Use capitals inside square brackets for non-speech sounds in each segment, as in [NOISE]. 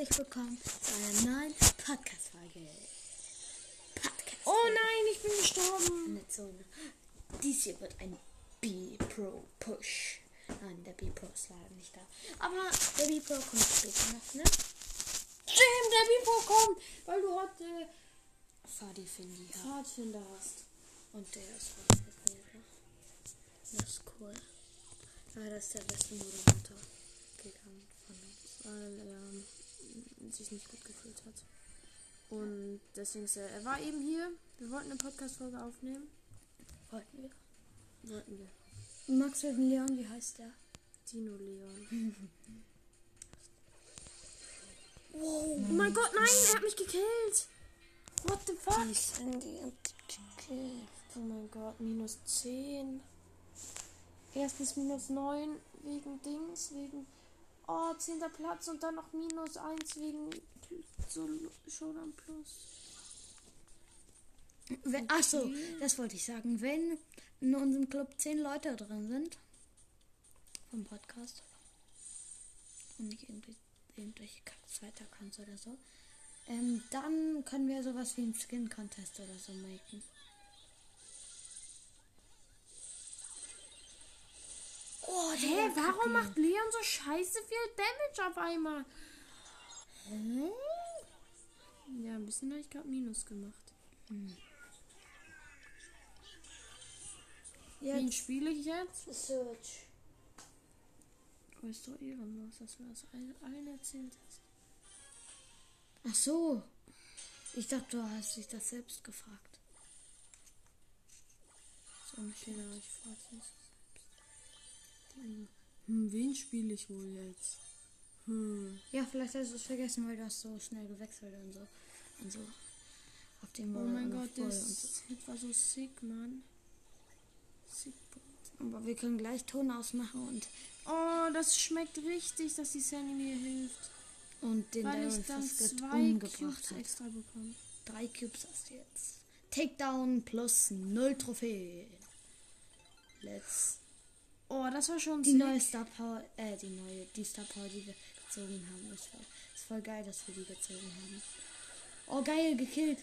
herzlich willkommen zu einer neuen Podcast-Folge. Podcast Oh nein, ich bin gestorben. in der Zone. Dies hier wird ein B-Pro Push. Nein, der B-Pro ist leider nicht da. Aber der B-Pro kommt später noch, ne? Stimmt, der Bipo kommt, weil du heute Fadi Findy ja. Pfadfinder hast. Und der ist ne? Das ist cool. Leider ist der beste Moderator gegangen von uns. Weil er sich nicht gut gefühlt hat. Und deswegen ist er, er war eben hier. Wir wollten eine Podcast-Folge aufnehmen. Wollten wir. Wollten wir. Max dem Leon, wie heißt der? Dino Leon. [LAUGHS] wow. Oh mein Gott, nein, er hat mich gekillt. What the fuck? Die und gekillt. Oh mein Gott, minus 10. Erstens minus 9 wegen Dings, wegen oh, 10. Platz und dann noch minus 1 wegen so Showdown Plus. Wenn, achso, das wollte ich sagen. Wenn in unserem Club zehn Leute drin sind vom Podcast und nicht irgendwie irgendwelche Ka- zweite Accounts oder so, ähm, dann können wir sowas wie einen Skin-Contest oder so machen. Oh, Hä, warum macht Leon so scheiße viel Damage auf einmal? Hä? Ja, ein bisschen habe ich gerade Minus gemacht. Wen Jetzt spiele ich jetzt? Search. Oh, ist doch ehrenlos, dass du das allen, erzählt hast. Ach so. Ich dachte, du hast dich das selbst gefragt. So, aber ich frage selbst. Hm, wen spiele ich wohl jetzt? Hm. Ja, vielleicht hast du es vergessen, weil du hast so schnell gewechselt und so. Und so. Auf dem Oh mein alles Gott, so. Hit war so sick, Mann. Sick. Aber wir können gleich Ton ausmachen und, Oh, das schmeckt richtig, dass die Sandy mir hilft. und den Weil Daryl ich dann fast zwei umgebracht Cubes hat. extra bekomme. Drei Cubes hast du jetzt. Takedown plus null Trophäen. Let's. Oh, das war schon Die sick. neue Star Power, äh, die neue, die Star Power, die wir gezogen haben. Ist voll, ist voll geil, dass wir die gezogen haben. Oh, geil, gekillt.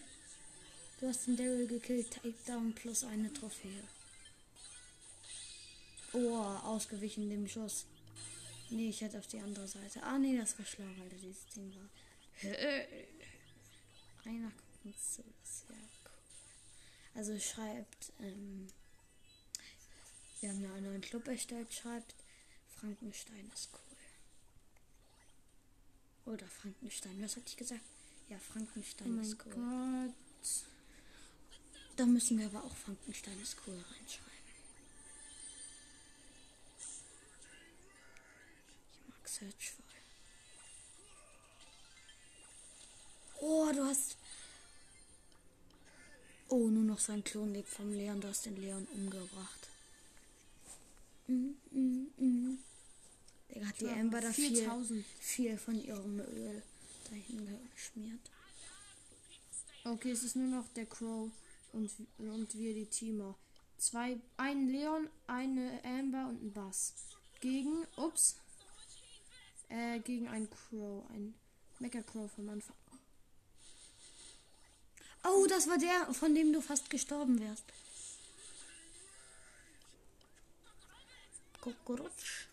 Du hast den Daryl gekillt. Takedown plus eine Trophäe. Oh, ausgewichen dem Schuss. Nee, ich hätte auf die andere Seite. Ah, nee, das war schlau, weil da dieses Ding war. [LAUGHS] Einer uns zu, das ist ja cool. Also schreibt, ähm, wir haben ja einen neuen Club erstellt, schreibt, Frankenstein ist cool. Oder Frankenstein, was hatte ich gesagt? Ja, Oh Frankenstein mein ist cool. Gott. Da müssen wir aber auch Frankenstein ist cool reinschreiben. Ich mag Search voll. Oh, du hast. Oh, nur noch sein Klon lebt vom Leon. Du hast den Leon umgebracht. Mhm, mhm, mhm. Der hat die war Amber da viel, 4000. viel von ihrem Öl dahin geschmiert. Okay, es ist nur noch der Crow und, und wir die Teamer. Zwei, ein Leon, eine Amber und ein Bass. Gegen, ups, äh, gegen ein Crow, ein Mecha Crow vom Anfang. Oh, das war der, von dem du fast gestorben wärst. Kukurutsch.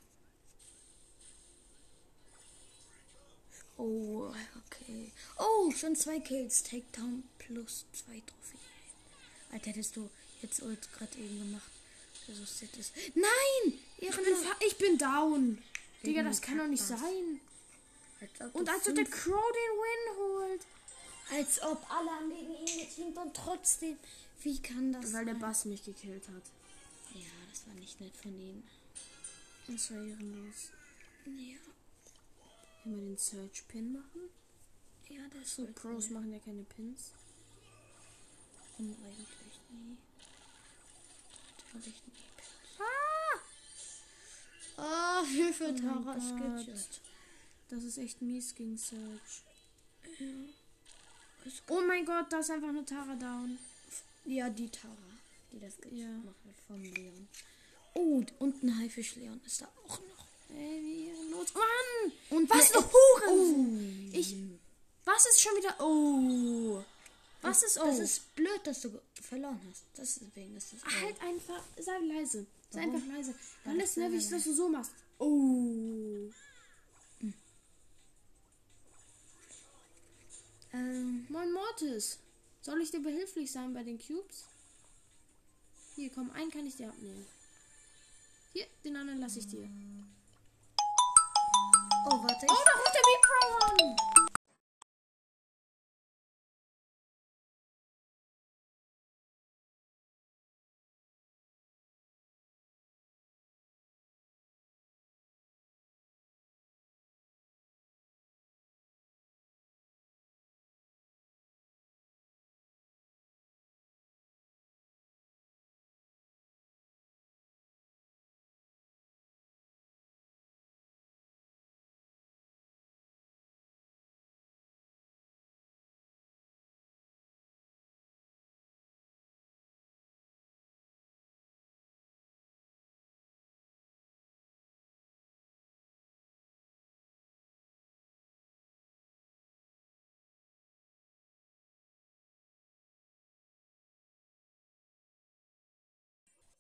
Oh, okay. Oh, schon zwei Kills. Takedown plus zwei Trophäen. Alter, hättest du jetzt Ult gerade eben gemacht. Also es. Nein! Ich bin, ich bin down. Digga, das kann doch nicht sein. Und als ob der Crow den Win holt. als ob alle haben gegen ihn geteamt und trotzdem. Wie kann das Weil der sein? Bass mich gekillt hat. Ja, das war nicht nett von ihm. Das war ehrenlos. Ja, Können wir den Search Pin machen? ja, der ist So, so Pros machen ja keine Pins. Und eigentlich nie. Natürlich nie. Ah! [LAUGHS] Oh, Hilfe, mein Tara gejust. Das ist echt mies gegen Search. Ist Oh mein Gott, da ist einfach eine Tara down. Ja, die Tara, die das Ja. gemacht hat vom Leon. Oh, und ein Haifisch Leon ist da auch noch. Ey, ehrenlos. Mann! Und Was noch? Huren- Oh. Ich. Was ist schon wieder. Oh. Was ist oh? Das ist blöd, dass du verloren hast. Deswegen ist das. Oh. Halt einfach. Sei leise. Sei Warum? einfach leise. Dann ist nervig, dass du so machst. Oh. Ähm, Moin Mortis. Soll ich dir behilflich sein bei den Cubes? Hier, komm, einen kann ich dir abnehmen. Hier, den anderen lasse ich dir. oh, warte. Oh, Ich, da ruft der B-Pro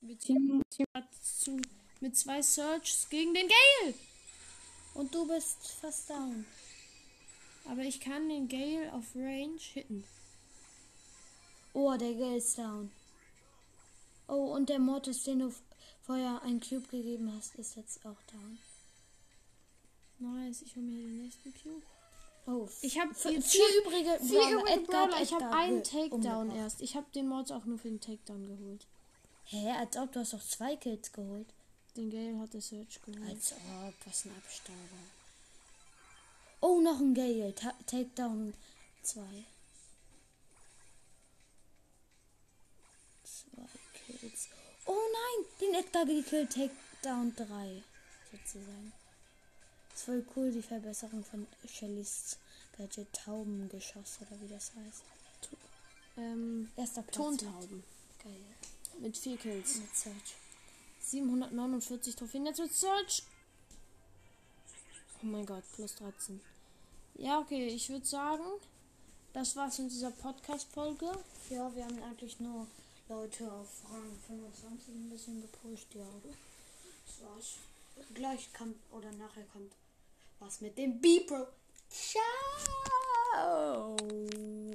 Wir Team, Team hat zu, mit zwei Searches gegen den Gale. und du bist fast down. Aber ich kann den Gale auf Range hitten. Oh, der Gale ist down. Oh, und der Mortis, den du vorher einen Cube gegeben hast, ist jetzt auch down. Nice, ich hole mir den nächsten Cube. Oh, Ich habe vier, übrige vier übrige Brawler. Ich habe einen Takedown erst. Ich habe den Mods auch nur für den Takedown geholt. Hä, als ob du hast doch zwei Kills geholt. Den Gale hat der Search geholt. Als ob, was ein Abstauber. Oh, noch ein Gale. Ta Takedown 2. Zwei Kills. Oh nein, den Edgar gekillt. Takedown 3. Sozusagen. Ist voll cool, die Verbesserung von Shellys Gadget Taubengeschoss oder wie das heißt. Ähm, Erster Platz. Tontauben. Geil. Mit vier Kills. Mit Search. 749 Trophäen jetzt mit Search. Oh mein Gott, plus 13. Ja, okay, ich würde sagen, das war's in dieser Podcast-Folge. Ja, wir haben eigentlich nur Leute auf Rang 25 ein bisschen gepusht, ja. Das war's. Gleich kommt oder nachher kommt was mit dem B-Pro. Ciao!